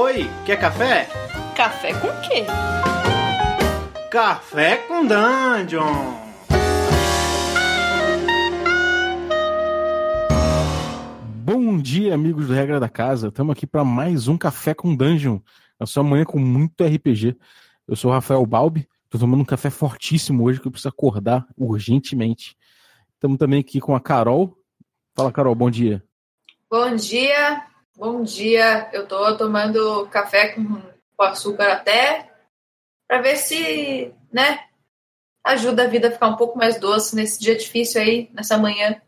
Oi, quer café? Café com quê? Café com Dungeon! Bom dia, amigos do Regra da Casa. Estamos aqui para mais um Café com Dungeon. A sua manhã com muito RPG. Eu sou o Rafael Balbi. Estou tomando um café fortíssimo hoje que eu preciso acordar urgentemente. Estamos também aqui com a Carol. Fala, Carol, bom dia. Bom dia, bom dia. Eu tô tomando café com, com açúcar até para ver se, né, ajuda a vida a ficar um pouco mais doce nesse dia difícil aí, nessa manhã.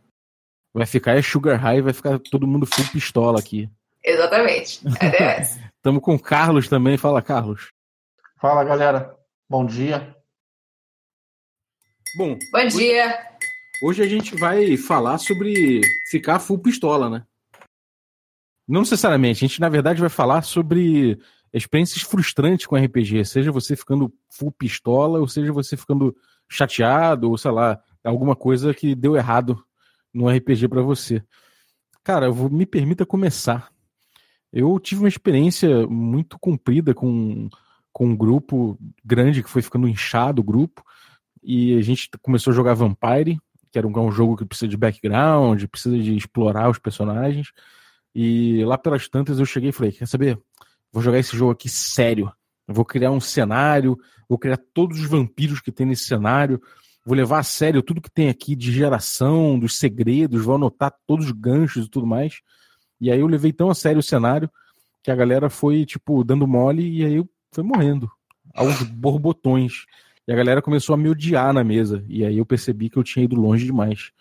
Vai ficar é sugar high, vai ficar todo mundo full pistola aqui. Exatamente. É Estamos com o Carlos também. Fala, Carlos. Fala, galera. Bom dia. Bom, Bom dia. Hoje a gente vai falar sobre ficar full pistola, né? Não necessariamente, a gente na verdade vai falar sobre experiências frustrantes com RPG, seja você ficando full pistola, ou seja você ficando chateado, ou sei lá, alguma coisa que deu errado no RPG para você. Cara, vou, me permita começar. Eu tive uma experiência muito comprida com, com um grupo grande que foi ficando inchado o grupo, e a gente começou a jogar Vampire, que era um, um jogo que precisa de background, precisa de explorar os personagens. E lá pelas tantas eu cheguei e falei: quer saber? Vou jogar esse jogo aqui sério. Eu vou criar um cenário, vou criar todos os vampiros que tem nesse cenário, vou levar a sério tudo que tem aqui de geração, dos segredos, vou anotar todos os ganchos e tudo mais. E aí eu levei tão a sério o cenário que a galera foi, tipo, dando mole e aí eu fui morrendo aos borbotões. E a galera começou a me odiar na mesa. E aí eu percebi que eu tinha ido longe demais.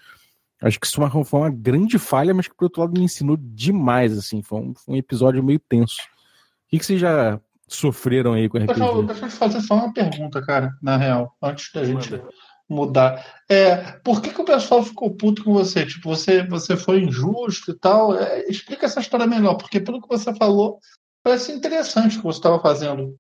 Acho que isso foi uma grande falha, mas que por outro lado me ensinou demais, assim. Foi um, foi um episódio meio tenso. O que, que vocês já sofreram aí com a RPG? Deixa, deixa eu fazer só uma pergunta, cara, na real, antes da gente Manda. mudar. É, por que, que o pessoal ficou puto com você? Tipo, você, você foi injusto e tal? É, explica essa história melhor, porque pelo que você falou, parece interessante o que você estava fazendo.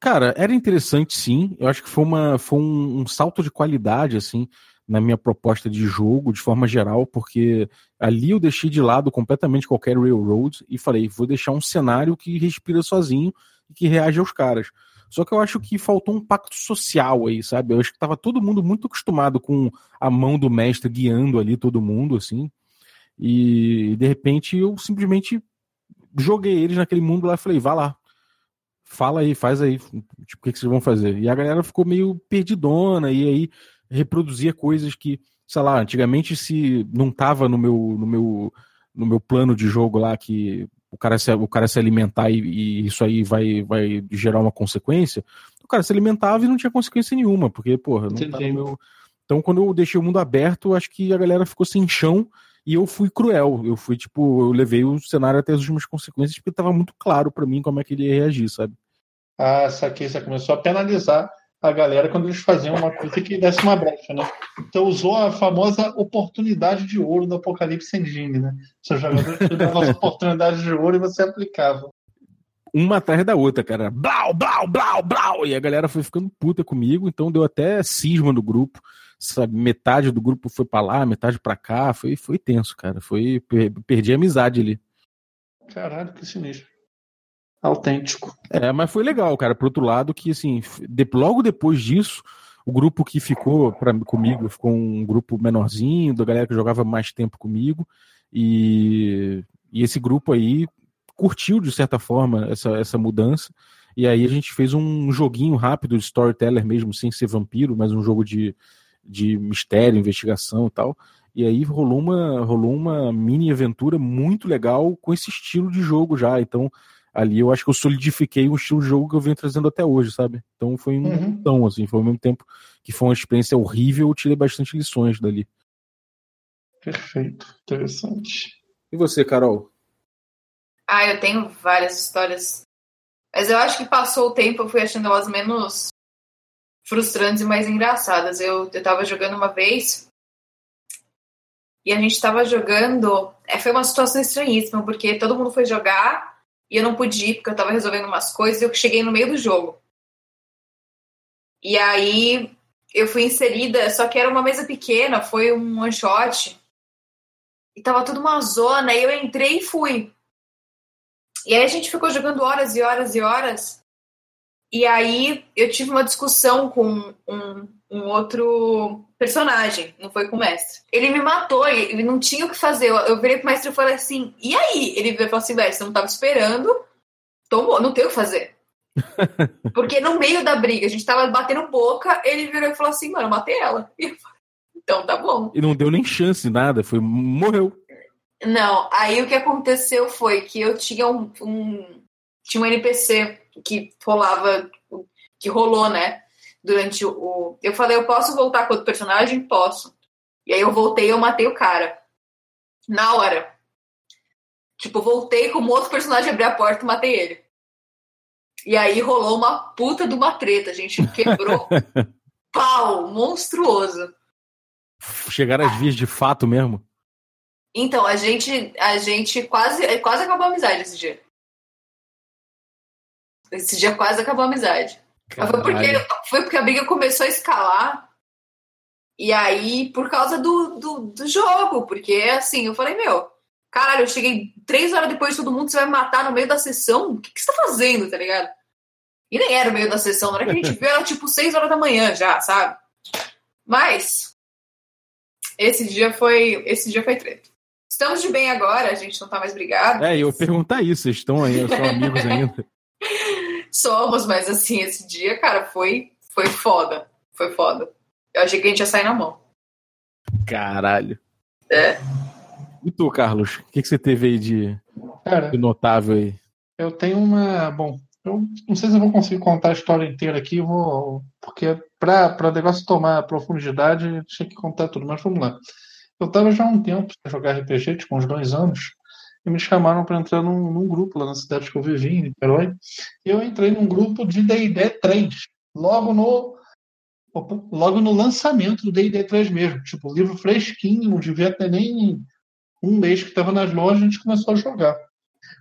Cara, era interessante sim. Eu acho que foi, uma, foi um, um, salto de qualidade, assim, na minha proposta de jogo, de forma geral, porque ali eu deixei de lado completamente qualquer railroad e falei, vou deixar um cenário que respira sozinho e que reage aos caras. Só que eu acho que faltou um pacto social aí, sabe? Eu acho que tava todo mundo muito acostumado com a mão do mestre guiando ali todo mundo, assim. E de repente eu simplesmente joguei eles naquele mundo lá e falei, vá lá, fala aí, faz aí, tipo, o que, que vocês vão fazer? E a galera ficou meio perdidona, e aí reproduzia coisas que, sei lá, antigamente se não tava no meu, no meu, no meu plano de jogo lá que o cara se, o cara se alimentar e, e isso aí vai, vai gerar uma consequência, o cara se alimentava e não tinha consequência nenhuma, porque, porra, não tá no meu... Então, quando eu deixei o mundo aberto, acho que a galera ficou sem chão e eu fui cruel. Eu fui, tipo, eu levei o cenário até as últimas consequências, porque tava muito claro para mim como é que ele ia reagir, sabe? Ah, saquei, você começou a penalizar a galera quando eles faziam uma coisa que desse uma brecha, né? Então usou a famosa oportunidade de ouro do Apocalipse Engine, né? Seu jogador te dava as oportunidades de ouro e você aplicava. Uma atrás da outra, cara. Blau, blau, blau, blau! E a galera foi ficando puta comigo, então deu até cisma no grupo. Sabe? Metade do grupo foi para lá, metade para cá. Foi, foi tenso, cara. Foi, perdi a amizade ali. Caralho, que sinistro autêntico. É, mas foi legal, cara. Por outro lado, que assim, de, logo depois disso, o grupo que ficou pra, comigo ficou um grupo menorzinho, da galera que jogava mais tempo comigo. E, e esse grupo aí curtiu, de certa forma, essa, essa mudança. E aí a gente fez um joguinho rápido de storyteller mesmo, sem ser vampiro, mas um jogo de, de mistério, investigação e tal. E aí rolou uma, rolou uma mini aventura muito legal com esse estilo de jogo já. Então, ali eu acho que eu solidifiquei o estilo de jogo que eu venho trazendo até hoje, sabe? Então foi um uhum. tão assim, foi ao mesmo tempo que foi uma experiência horrível, eu tirei bastante lições dali. Perfeito, interessante. E você, Carol? Ah, eu tenho várias histórias. Mas eu acho que passou o tempo, eu fui achando elas menos frustrantes e mais engraçadas. Eu, eu tava jogando uma vez e a gente tava jogando. É, foi uma situação estranhíssima, porque todo mundo foi jogar e eu não pude ir porque eu tava resolvendo umas coisas e eu cheguei no meio do jogo. E aí eu fui inserida, só que era uma mesa pequena, foi um one shot. E tava tudo uma zona, e eu entrei e fui. E aí a gente ficou jogando horas e horas e horas. E aí eu tive uma discussão com um, um outro personagem, não foi com o mestre. Ele me matou, ele não tinha o que fazer. Eu, eu virei pro mestre e falei assim: e aí? Ele falou assim: velho, você não tava esperando, tomou, não tem o que fazer. Porque no meio da briga, a gente tava batendo boca, ele virou e falou assim: mano, eu matei ela. E eu falei, então tá bom. E não deu nem chance, nada, foi morreu. Não, aí o que aconteceu foi que eu tinha um, um tinha um NPC que rolava, que rolou, né? Durante o. Eu falei, eu posso voltar com outro personagem? Posso. E aí eu voltei e eu matei o cara. Na hora. Tipo, voltei como outro personagem abrir a porta e matei ele. E aí rolou uma puta de uma treta, a gente quebrou. Pau, monstruoso. Chegaram às vias de fato mesmo? Então, a gente, a gente quase, quase acabou a amizade esse dia. Esse dia quase acabou a amizade. Foi porque, foi porque a briga começou a escalar. E aí, por causa do, do, do jogo. Porque, assim, eu falei, meu, caralho, eu cheguei três horas depois de todo mundo, você vai me matar no meio da sessão? O que, que você tá fazendo, tá ligado? E nem era o meio da sessão, na hora que a gente viu, era tipo seis horas da manhã já, sabe? Mas esse dia foi. Esse dia foi treta. Estamos de bem agora, a gente não tá mais brigado. É, eu perguntar isso, vocês estão aí, são amigos ainda. Somos, mas assim, esse dia, cara, foi, foi foda. Foi foda. Eu achei que a gente ia sair na mão. Caralho. É. E tu, Carlos? O que, que você teve aí de, Cara, de notável aí? eu tenho uma. Bom, eu não sei se eu vou conseguir contar a história inteira aqui, eu vou, porque para o negócio tomar profundidade, tinha que contar tudo, mas vamos lá. Eu estava já há um tempo sem jogar RPG, tipo uns dois anos, e me chamaram para entrar num, num grupo lá na cidade que eu vivi, em Niterói, e eu entrei num grupo de D&D 3, logo no logo no lançamento do D&D 3 mesmo, tipo, livro fresquinho, não devia ter nem um mês que estava nas lojas, a gente começou a jogar.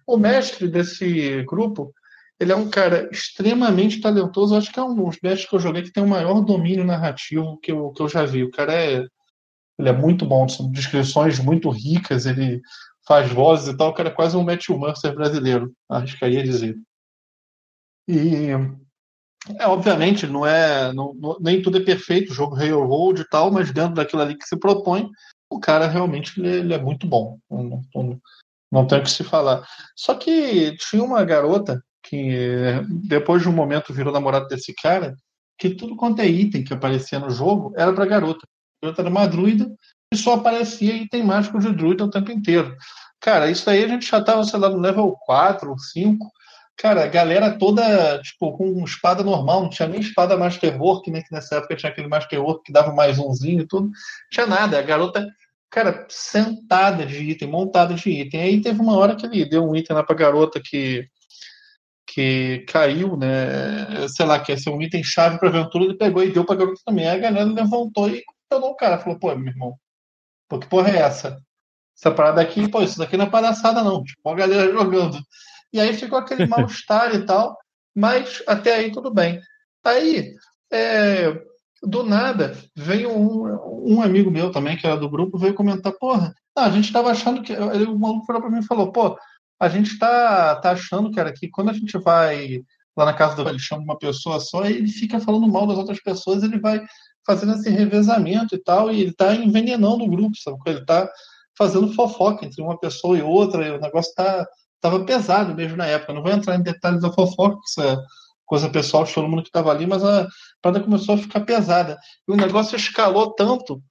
O mestre desse grupo, ele é um cara extremamente talentoso. Acho que é um dos mestres que eu joguei que tem o maior domínio narrativo que eu, que eu já vi. O cara é, ele é muito bom, são descrições muito ricas, ele faz vozes e tal. Cara é quase um Matthew Mercer brasileiro, arriscaria dizer. E, é, obviamente, não é, não, não- nem tudo é perfeito, o jogo Railroad e tal, mas dentro daquilo ali que se propõe, o cara realmente ele, ele é muito bom. Não, não, não tem o que se falar. Só que tinha uma garota que depois de um momento virou namorada desse cara, que tudo quanto é item que aparecia no jogo era pra garota. A garota era uma druida só aparecia item mágico de druida o tempo inteiro. Cara, isso aí a gente já tava, sei lá, no level 4 ou 5. Cara, a galera toda, tipo, com espada normal, não tinha nem espada Masterwork, né? Que nessa época tinha aquele Masterwork que dava mais umzinho e tudo. Não tinha nada. A garota, cara, sentada de item, montada de item. Aí teve uma hora que ele deu um item lá pra garota que que caiu, né? Sei lá, que ia ser um item chave para aventura, ele pegou e deu pra garota também. Aí a galera levantou e questionou o cara. Falou, pô, meu irmão, pô, que porra é essa? Essa parada aqui, pô, isso daqui não é palhaçada, não. Tipo, a galera jogando. E aí ficou aquele mal-estar e tal, mas até aí tudo bem. Aí, é, do nada, veio um, um amigo meu também, que era do grupo, veio comentar, porra, ah, a gente tava achando que. Ele, o maluco falou pra mim e falou, pô, a gente tá, tá achando, cara, que quando a gente vai lá na casa do ele chama uma pessoa só, ele fica falando mal das outras pessoas, ele vai fazendo esse revezamento e tal, e ele tá envenenando o grupo, sabe? Ele tá fazendo fofoca entre uma pessoa e outra, e o negócio tá, tava pesado mesmo na época. Não vou entrar em detalhes da fofoca, que isso é coisa pessoal de todo mundo que tava ali, mas a parada começou a ficar pesada. E o negócio escalou tanto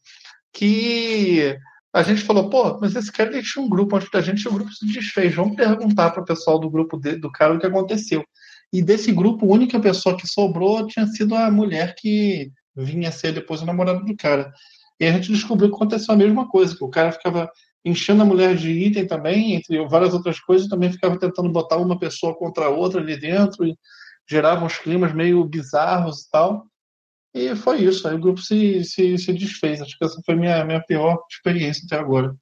que a gente falou, pô, mas esse cara ele tinha um grupo antes da gente o grupo se desfez. Vamos perguntar para o pessoal do grupo de, do cara o que aconteceu. E desse grupo, a única pessoa que sobrou tinha sido a mulher que vinha ser depois o namorado do cara. E a gente descobriu que aconteceu a mesma coisa, que o cara ficava enchendo a mulher de item também, entre várias outras coisas, também ficava tentando botar uma pessoa contra a outra ali dentro e gerava uns climas meio bizarros e tal. E foi isso, aí o grupo se, se, se desfez. Acho que essa foi a minha, minha pior experiência até agora.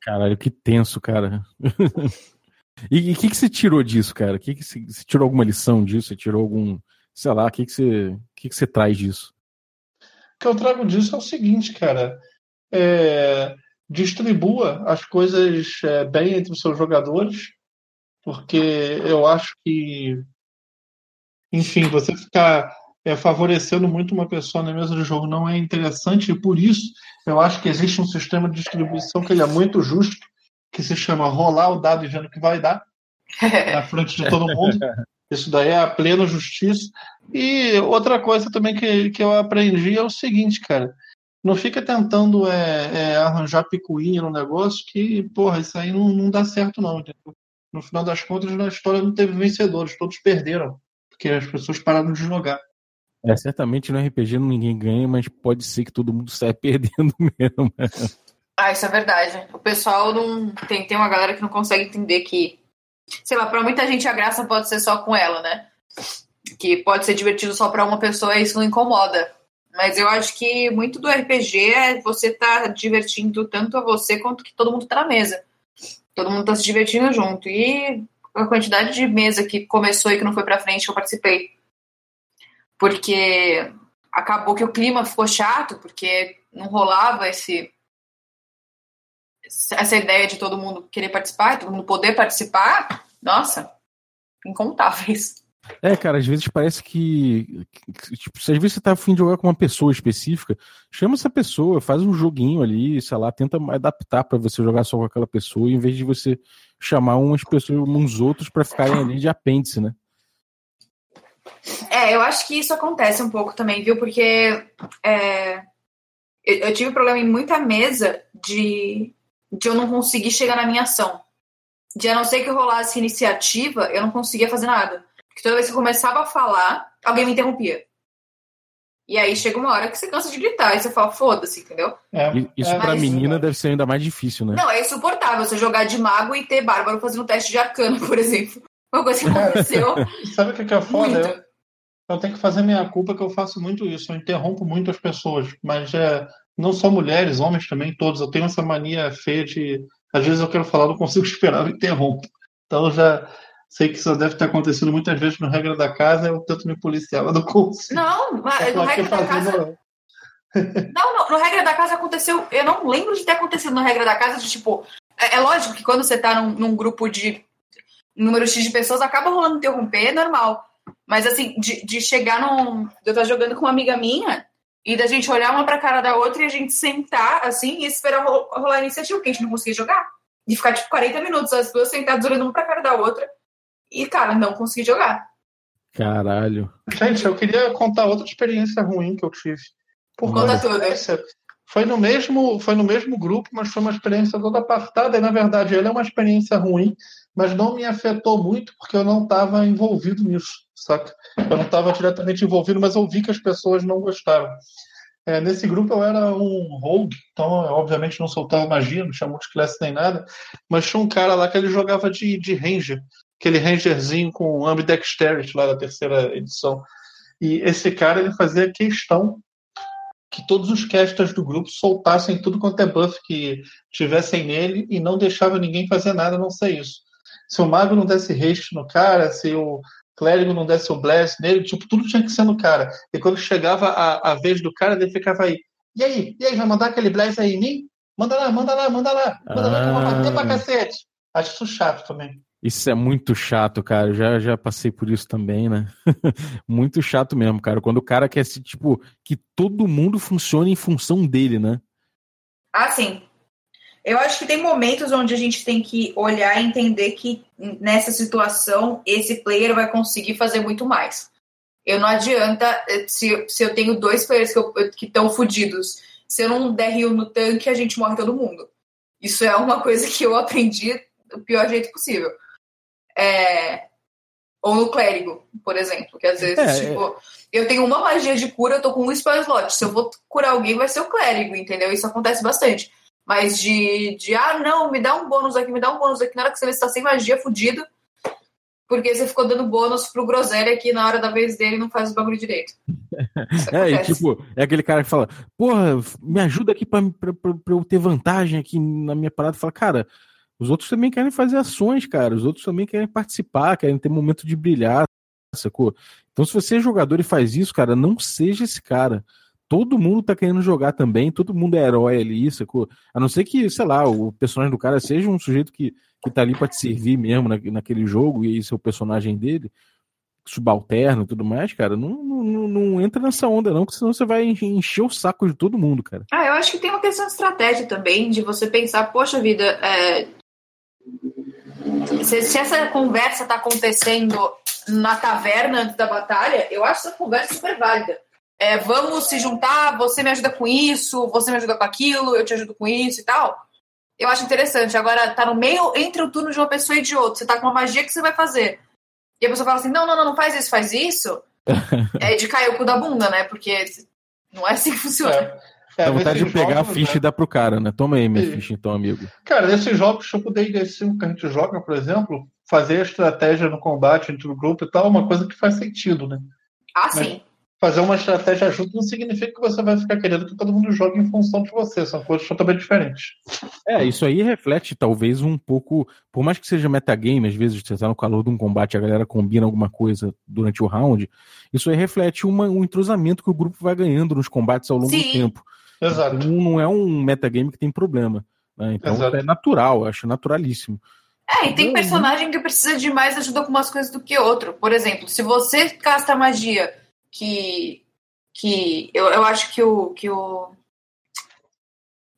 Caralho, que tenso, cara. e o que, que você tirou disso, cara? Que que você, você tirou alguma lição disso? Você tirou algum. Sei lá, o que, que, você, que, que você traz disso? O que eu trago disso é o seguinte, cara. É, distribua as coisas é, bem entre os seus jogadores. porque eu acho que, enfim, você ficar é, favorecendo muito uma pessoa na mesa do jogo não é interessante e por isso eu acho que existe um sistema de distribuição que ele é muito justo, que se chama rolar o dado e vendo o que vai dar na frente de todo mundo. Isso daí é a plena justiça. E outra coisa também que, que eu aprendi é o seguinte, cara. Não fica tentando é, é, arranjar picuinha no negócio que, porra, isso aí não, não dá certo, não. Entendeu? No final das contas, na história não teve vencedores, todos perderam, porque as pessoas pararam de jogar. É, certamente no RPG ninguém ganha, mas pode ser que todo mundo saia perdendo mesmo. Ah, isso é verdade. O pessoal não. Tem, tem uma galera que não consegue entender que. Sei lá, pra muita gente a graça pode ser só com ela, né? Que pode ser divertido só pra uma pessoa e isso não incomoda. Mas eu acho que muito do RPG é você tá divertindo tanto a você quanto que todo mundo tá na mesa. Todo mundo tá se divertindo junto. E a quantidade de mesa que começou e que não foi pra frente, eu participei. Porque acabou que o clima ficou chato, porque não rolava esse essa ideia de todo mundo querer participar, todo mundo poder participar, nossa, incontáveis. É, cara, às vezes parece que, tipo, às vezes você tá afim de jogar com uma pessoa específica, chama essa pessoa, faz um joguinho ali, sei lá, tenta adaptar para você jogar só com aquela pessoa, em vez de você chamar umas pessoas, uns outros para ficarem ali de apêndice, né? É, eu acho que isso acontece um pouco também, viu? Porque é, eu, eu tive problema em muita mesa de de eu não conseguir chegar na minha ação. De a não ser que eu rolasse iniciativa, eu não conseguia fazer nada. Porque toda vez que eu começava a falar, alguém me interrompia. E aí chega uma hora que você cansa de gritar, e você fala, foda-se, entendeu? É, isso é, pra menina deve ser ainda mais difícil, né? Não, é insuportável você jogar de mago e ter bárbaro fazendo teste de arcano, por exemplo. Uma coisa que aconteceu. Sabe o que é foda? Eu, eu, tenho que fazer minha culpa que eu faço muito isso. Eu interrompo muito as pessoas. Mas é, não só mulheres, homens também, todos. Eu tenho essa mania feia de. Às vezes eu quero falar, não consigo esperar, eu interrompo. Então já sei que isso deve estar acontecendo muitas vezes no regra da casa, eu tento me policiar, mas não consigo. Não, mas no regra da casa. Não, não, no regra da casa aconteceu. Eu não lembro de ter acontecido no regra da casa de tipo. É, é lógico que quando você tá num, num, grupo de número X de pessoas, acaba rolando interromper, é normal. Mas assim, de, de chegar num. Eu estar jogando com uma amiga minha e da gente olhar uma pra cara da outra e a gente sentar assim e esperar rolar a iniciativa, porque a gente não conseguia jogar. De ficar tipo 40 minutos, as duas sentadas olhando uma pra cara da outra. E, cara, não consegui jogar. Caralho. Gente, eu queria contar outra experiência ruim que eu tive. Por conta toda. Foi no mesmo, foi no mesmo grupo, mas foi uma experiência toda apartada. E na verdade, ela é uma experiência ruim, mas não me afetou muito porque eu não estava envolvido nisso saca? Eu não estava diretamente envolvido, mas eu vi que as pessoas não gostaram. É, nesse grupo eu era um rogue, então eu, obviamente não soltava magia, não tinha multiclasse nem nada, mas tinha um cara lá que ele jogava de, de ranger, aquele rangerzinho com ambidexterity lá da terceira edição. E esse cara ele fazia questão que todos os casters do grupo soltassem tudo quanto é buff que tivessem nele e não deixava ninguém fazer nada a não ser isso. Se o mago não desse haste no cara, se o clérigo não desse o blast nele, tipo, tudo tinha que ser no cara. E quando chegava a, a vez do cara, ele ficava aí. E aí? E aí, vai mandar aquele blast aí em mim? Manda lá, manda lá, manda lá. Manda ah. lá que eu vou bater pra ah. cacete. Acho isso chato também. Isso é muito chato, cara. Já, já passei por isso também, né? muito chato mesmo, cara. Quando o cara quer, tipo, que todo mundo funcione em função dele, né? Ah, sim. Eu acho que tem momentos onde a gente tem que olhar e entender que nessa situação esse player vai conseguir fazer muito mais. Eu não adianta, eh, se, se eu tenho dois players que estão fodidos, se eu não der rio no tanque, a gente morre todo mundo. Isso é uma coisa que eu aprendi do pior jeito possível. É... Ou no clérigo, por exemplo, que às vezes, é, tipo, é... eu tenho uma magia de cura, eu tô com um spell slot. Se eu vou curar alguém, vai ser o clérigo, entendeu? Isso acontece bastante. Mas de, de, ah, não, me dá um bônus aqui, me dá um bônus aqui, na hora que você está sem magia, fudido. Porque você ficou dando bônus pro Groselha que na hora da vez dele não faz o bagulho direito. é, e tipo, é aquele cara que fala, porra, me ajuda aqui pra, pra, pra, pra eu ter vantagem aqui na minha parada. Fala, cara, os outros também querem fazer ações, cara. Os outros também querem participar, querem ter momento de brilhar, sacou? Então, se você é jogador e faz isso, cara, não seja esse cara todo mundo tá querendo jogar também, todo mundo é herói ali, sacou? A não ser que, sei lá, o personagem do cara seja um sujeito que, que tá ali para te servir mesmo na, naquele jogo e esse é o personagem dele, subalterno e tudo mais, cara, não, não, não entra nessa onda, não, porque senão você vai encher o saco de todo mundo, cara. Ah, eu acho que tem uma questão de estratégia também, de você pensar, poxa vida, é... se, se essa conversa tá acontecendo na taverna antes da batalha, eu acho essa conversa super válida. É, vamos se juntar, você me ajuda com isso, você me ajuda com aquilo, eu te ajudo com isso e tal. Eu acho interessante. Agora, tá no meio entre o turno de uma pessoa e de outra. Você tá com uma magia que você vai fazer. E a pessoa fala assim: não, não, não, não faz isso, faz isso. é de cair o cu da bunda, né? Porque não é assim que funciona. É. É, Dá vontade de pegar jogos, a ficha né? e dar pro cara, né? Toma aí minha Sim. ficha então, amigo. Cara, nesses jogos, tipo D&D5 que a gente joga, por exemplo, fazer a estratégia no combate entre o grupo e tal é uma coisa que faz sentido, né? Ah, Mas, sim fazer uma estratégia junto não significa que você vai ficar querendo que todo mundo jogue em função de você. São coisas totalmente diferentes. É, isso aí reflete talvez um pouco, por mais que seja metagame, às vezes você está no calor de um combate, a galera combina alguma coisa durante o round, isso aí reflete uma, um entrosamento que o grupo vai ganhando nos combates ao longo Sim. do tempo. Exato. Então, não é um metagame que tem problema. Né? Então Exato. é natural, acho naturalíssimo. É, e tem personagem que precisa de mais ajuda com umas coisas do que outro. Por exemplo, se você casta magia que, que eu, eu acho que o, que o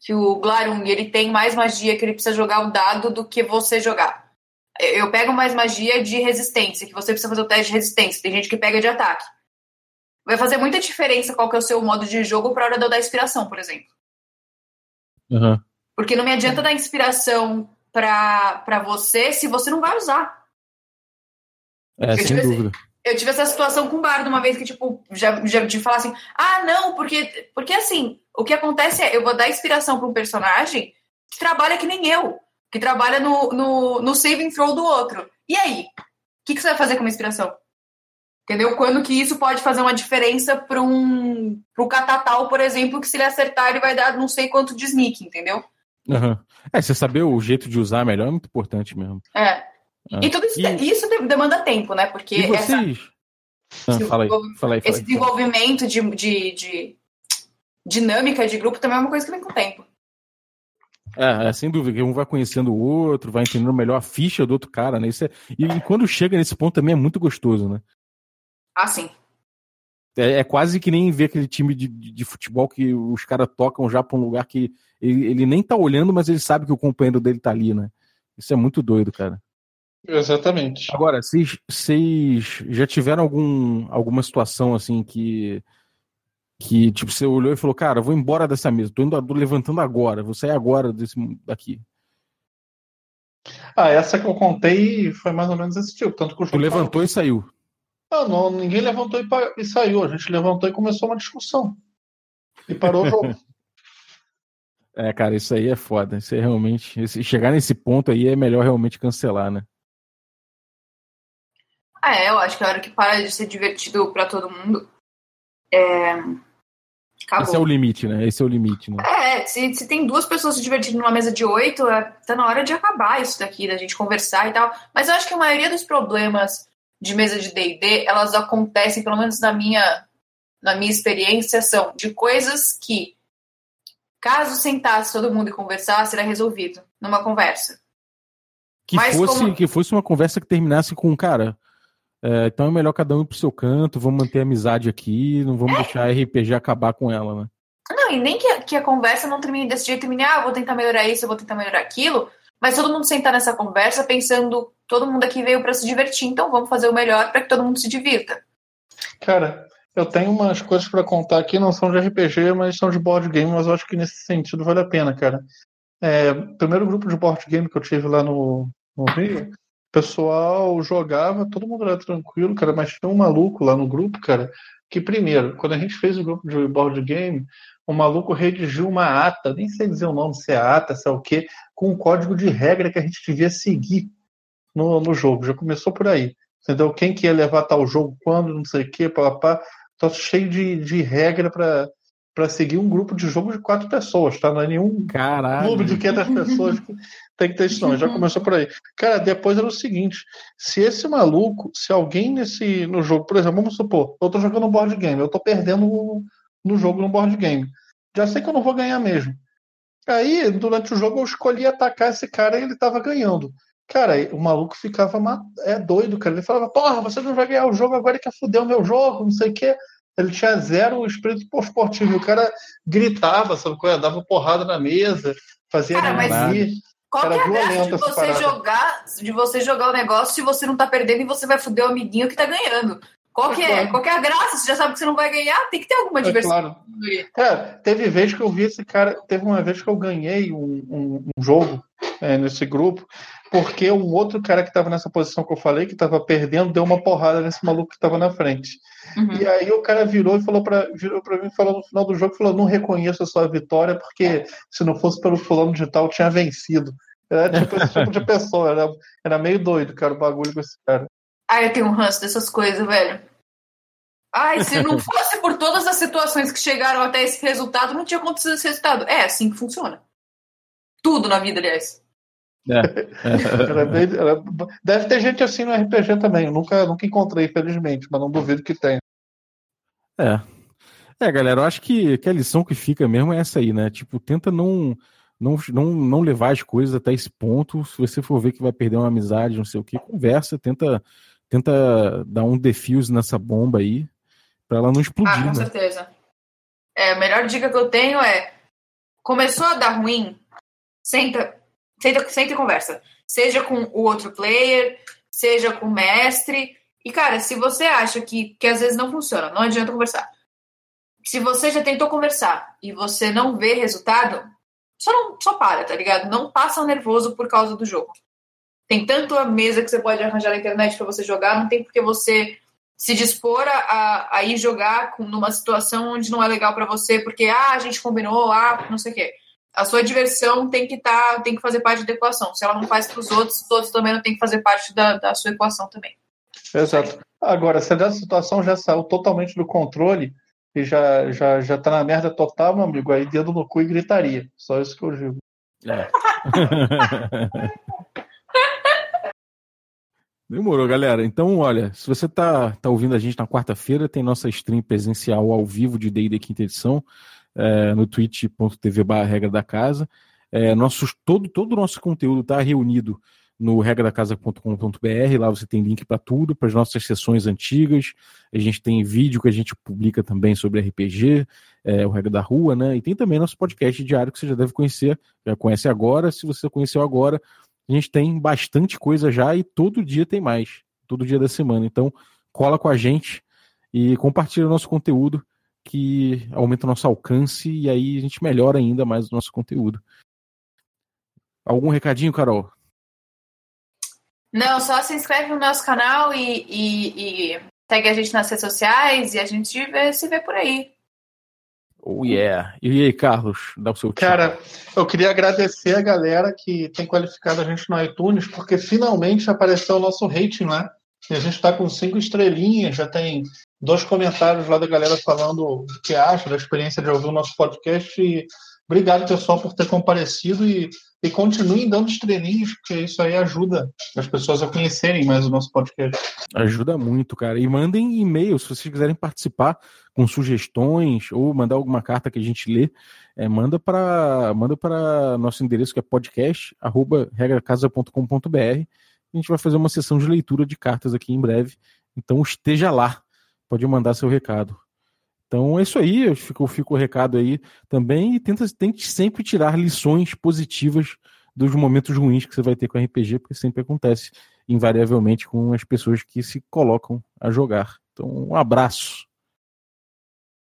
que o Glarung ele tem mais magia que ele precisa jogar o dado do que você jogar. Eu pego mais magia de resistência, que você precisa fazer o teste de resistência. Tem gente que pega de ataque. Vai fazer muita diferença qual que é o seu modo de jogo para hora de eu dar inspiração, por exemplo. Uhum. Porque não me adianta dar inspiração para você se você não vai usar. É, eu, sem dúvida. Eu tive essa situação com o Bardo uma vez que, tipo, já, já de falar assim, ah, não, porque, porque assim, o que acontece é, eu vou dar inspiração para um personagem que trabalha que nem eu, que trabalha no, no, no saving throw do outro. E aí? O que, que você vai fazer com uma inspiração? Entendeu? Quando que isso pode fazer uma diferença para um pro Catatal, por exemplo, que se ele acertar, ele vai dar não sei quanto de sneak, entendeu? Uhum. É, você saber o jeito de usar melhor é muito importante mesmo. É. Ah. E tudo isso, e... isso demanda tempo, né? Porque e vocês? Essa, ah, fala aí, fala aí, fala esse desenvolvimento de, de, de, dinâmica de grupo também é uma coisa que vem com o tempo. É, é, sem dúvida, um vai conhecendo o outro, vai entendendo melhor a ficha do outro cara, né? Isso é, e, e quando chega nesse ponto também é muito gostoso, né? Ah, sim. É, é quase que nem ver aquele time de, de, de futebol que os caras tocam já para um lugar que ele, ele nem tá olhando, mas ele sabe que o companheiro dele tá ali, né? Isso é muito doido, cara. Exatamente. Agora, vocês, já tiveram algum, alguma situação assim que que tipo você olhou e falou, cara, vou embora dessa mesa, tô indo tô levantando agora, vou sair agora desse daqui. Ah, essa que eu contei foi mais ou menos esse tipo, tanto que o Tu levantou e saiu. Ah, não, ninguém levantou e, e, saiu, a gente levantou e começou uma discussão. E parou o jogo. é, cara, isso aí é foda. Isso é realmente. Esse, chegar nesse ponto aí é melhor realmente cancelar, né? Ah, é, eu acho que a hora que para de ser divertido para todo mundo. É... Acabou. Esse é o limite, né? Esse é o limite, né? É, se, se tem duas pessoas se divertindo numa mesa de oito, é, tá na hora de acabar isso daqui, da gente conversar e tal. Mas eu acho que a maioria dos problemas de mesa de D&D, elas acontecem, pelo menos na minha, na minha experiência, são de coisas que, caso sentasse todo mundo e conversasse, era resolvido numa conversa. Que, fosse, como... que fosse uma conversa que terminasse com, cara, é, então é melhor cada um ir pro seu canto, vamos manter a amizade aqui, não vamos é. deixar a RPG acabar com ela, né? Não, e nem que a, que a conversa não termine desse jeito, termine, ah, vou tentar melhorar isso, eu vou tentar melhorar aquilo, mas todo mundo sentar nessa conversa pensando, todo mundo aqui veio para se divertir, então vamos fazer o melhor para que todo mundo se divirta. Cara, eu tenho umas coisas para contar aqui, não são de RPG, mas são de board game, mas eu acho que nesse sentido vale a pena, cara. É, primeiro grupo de board game que eu tive lá no, no Rio, pessoal jogava, todo mundo era tranquilo, cara, mas tinha um maluco lá no grupo, cara, que primeiro, quando a gente fez o grupo de board game, o maluco redigiu uma ata, nem sei dizer o nome, se é ata, se é o quê, com um código de regra que a gente devia seguir no, no jogo. Já começou por aí. Entendeu? Quem que ia levar tal jogo, quando, não sei o quê, papá. Tá cheio de, de regra para para seguir um grupo de jogo de quatro pessoas, tá? Não é nenhum Caralho. clube de 500 pessoas que tem que ter isso, não. Já começou por aí. Cara, depois era o seguinte: se esse maluco, se alguém nesse no jogo, por exemplo, vamos supor, eu tô jogando um board game, eu tô perdendo no jogo no board game. Já sei que eu não vou ganhar mesmo. Aí, durante o jogo, eu escolhi atacar esse cara e ele tava ganhando. Cara, o maluco ficava é doido, cara. Ele falava, porra, você não vai ganhar o jogo agora que fuder o meu jogo, não sei o quê. Ele tinha zero espírito esportivo. O cara gritava, sabe qual é? Dava porrada na mesa, fazia cara, mas qual que é a graça de você jogar, de você jogar o negócio se você não tá perdendo e você vai fuder o amiguinho que tá ganhando? Qual que é? Claro. Qual que é a graça? Você já sabe que você não vai ganhar, tem que ter alguma diversão. É claro. Cara, teve vez que eu vi esse cara. Teve uma vez que eu ganhei um, um, um jogo é, nesse grupo, porque um outro cara que estava nessa posição que eu falei, que estava perdendo, deu uma porrada nesse maluco que estava na frente. Uhum. E aí o cara virou e falou para virou para mim, falou no final do jogo, falou: "Não reconheço a sua vitória porque se não fosse pelo fulano de tal, tinha vencido". Era tipo esse tipo de pessoa, era, era meio doido, cara, o bagulho com esse cara. Ah, eu tenho um ranço dessas coisas, velho. Ai, se não fosse por todas as situações que chegaram até esse resultado, não tinha acontecido esse resultado. É assim que funciona. Tudo na vida, aliás. É. era bem, era... Deve ter gente assim no RPG também. Eu nunca, nunca encontrei, felizmente, mas não duvido que tenha. É. É, galera, eu acho que, que a lição que fica mesmo é essa aí, né? Tipo, tenta não, não, não, não levar as coisas até esse ponto. Se você for ver que vai perder uma amizade, não sei o que, conversa, tenta, tenta dar um defuse nessa bomba aí, para ela não explodir. Ah, com né? certeza. É, a melhor dica que eu tenho é: começou a dar ruim, senta, senta, senta e conversa. Seja com o outro player, seja com o mestre. E, cara, se você acha que, que às vezes não funciona, não adianta conversar. Se você já tentou conversar e você não vê resultado, só não só para, tá ligado? Não passa nervoso por causa do jogo. Tem tanto a mesa que você pode arranjar na internet para você jogar, não tem porque você se dispor a, a ir jogar com, numa situação onde não é legal para você, porque ah, a gente combinou, ah, não sei o quê. A sua diversão tem que tá, tem que fazer parte da equação. Se ela não faz para os outros, os outros também não tem que fazer parte da, da sua equação também. Exato. Agora, se a situação já saiu totalmente do controle e já, já, já tá na merda total, meu amigo, aí dedo no cu e gritaria. Só isso que eu digo. É. Demorou, galera. Então, olha, se você tá, tá ouvindo a gente na quarta-feira, tem nossa stream presencial ao vivo de D&D quinta edição, é, no twitch.tv regra da casa. É, nossos, todo, todo o nosso conteúdo está reunido no regradacasa.com.br. Lá você tem link para tudo, para as nossas sessões antigas. A gente tem vídeo que a gente publica também sobre RPG, é, o Regra da Rua, né? E tem também nosso podcast diário que você já deve conhecer, já conhece agora. Se você conheceu agora, a gente tem bastante coisa já e todo dia tem mais, todo dia da semana. Então, cola com a gente e compartilha o nosso conteúdo, que aumenta o nosso alcance e aí a gente melhora ainda mais o nosso conteúdo. Algum recadinho, Carol? Não, só se inscreve no nosso canal e, e, e segue a gente nas redes sociais e a gente vê, se vê por aí. Oh yeah. E aí, Carlos, dá o seu tiro. Cara, eu queria agradecer a galera que tem qualificado a gente no iTunes, porque finalmente apareceu o nosso rating lá. E a gente está com cinco estrelinhas, já tem dois comentários lá da galera falando o que acha da experiência de ouvir o nosso podcast. E obrigado, pessoal, por ter comparecido e, e continuem dando estrelinhas, porque isso aí ajuda as pessoas a conhecerem mais o nosso podcast. Ajuda muito, cara. E mandem e-mail se vocês quiserem participar com sugestões ou mandar alguma carta que a gente lê, é, manda para manda para nosso endereço que é podcast@regracasa.com.br. A gente vai fazer uma sessão de leitura de cartas aqui em breve. Então esteja lá, pode mandar seu recado. Então é isso aí, eu fico, fico o recado aí também e tenta, tente sempre tirar lições positivas dos momentos ruins que você vai ter com RPG, porque sempre acontece invariavelmente com as pessoas que se colocam a jogar. Então, um abraço.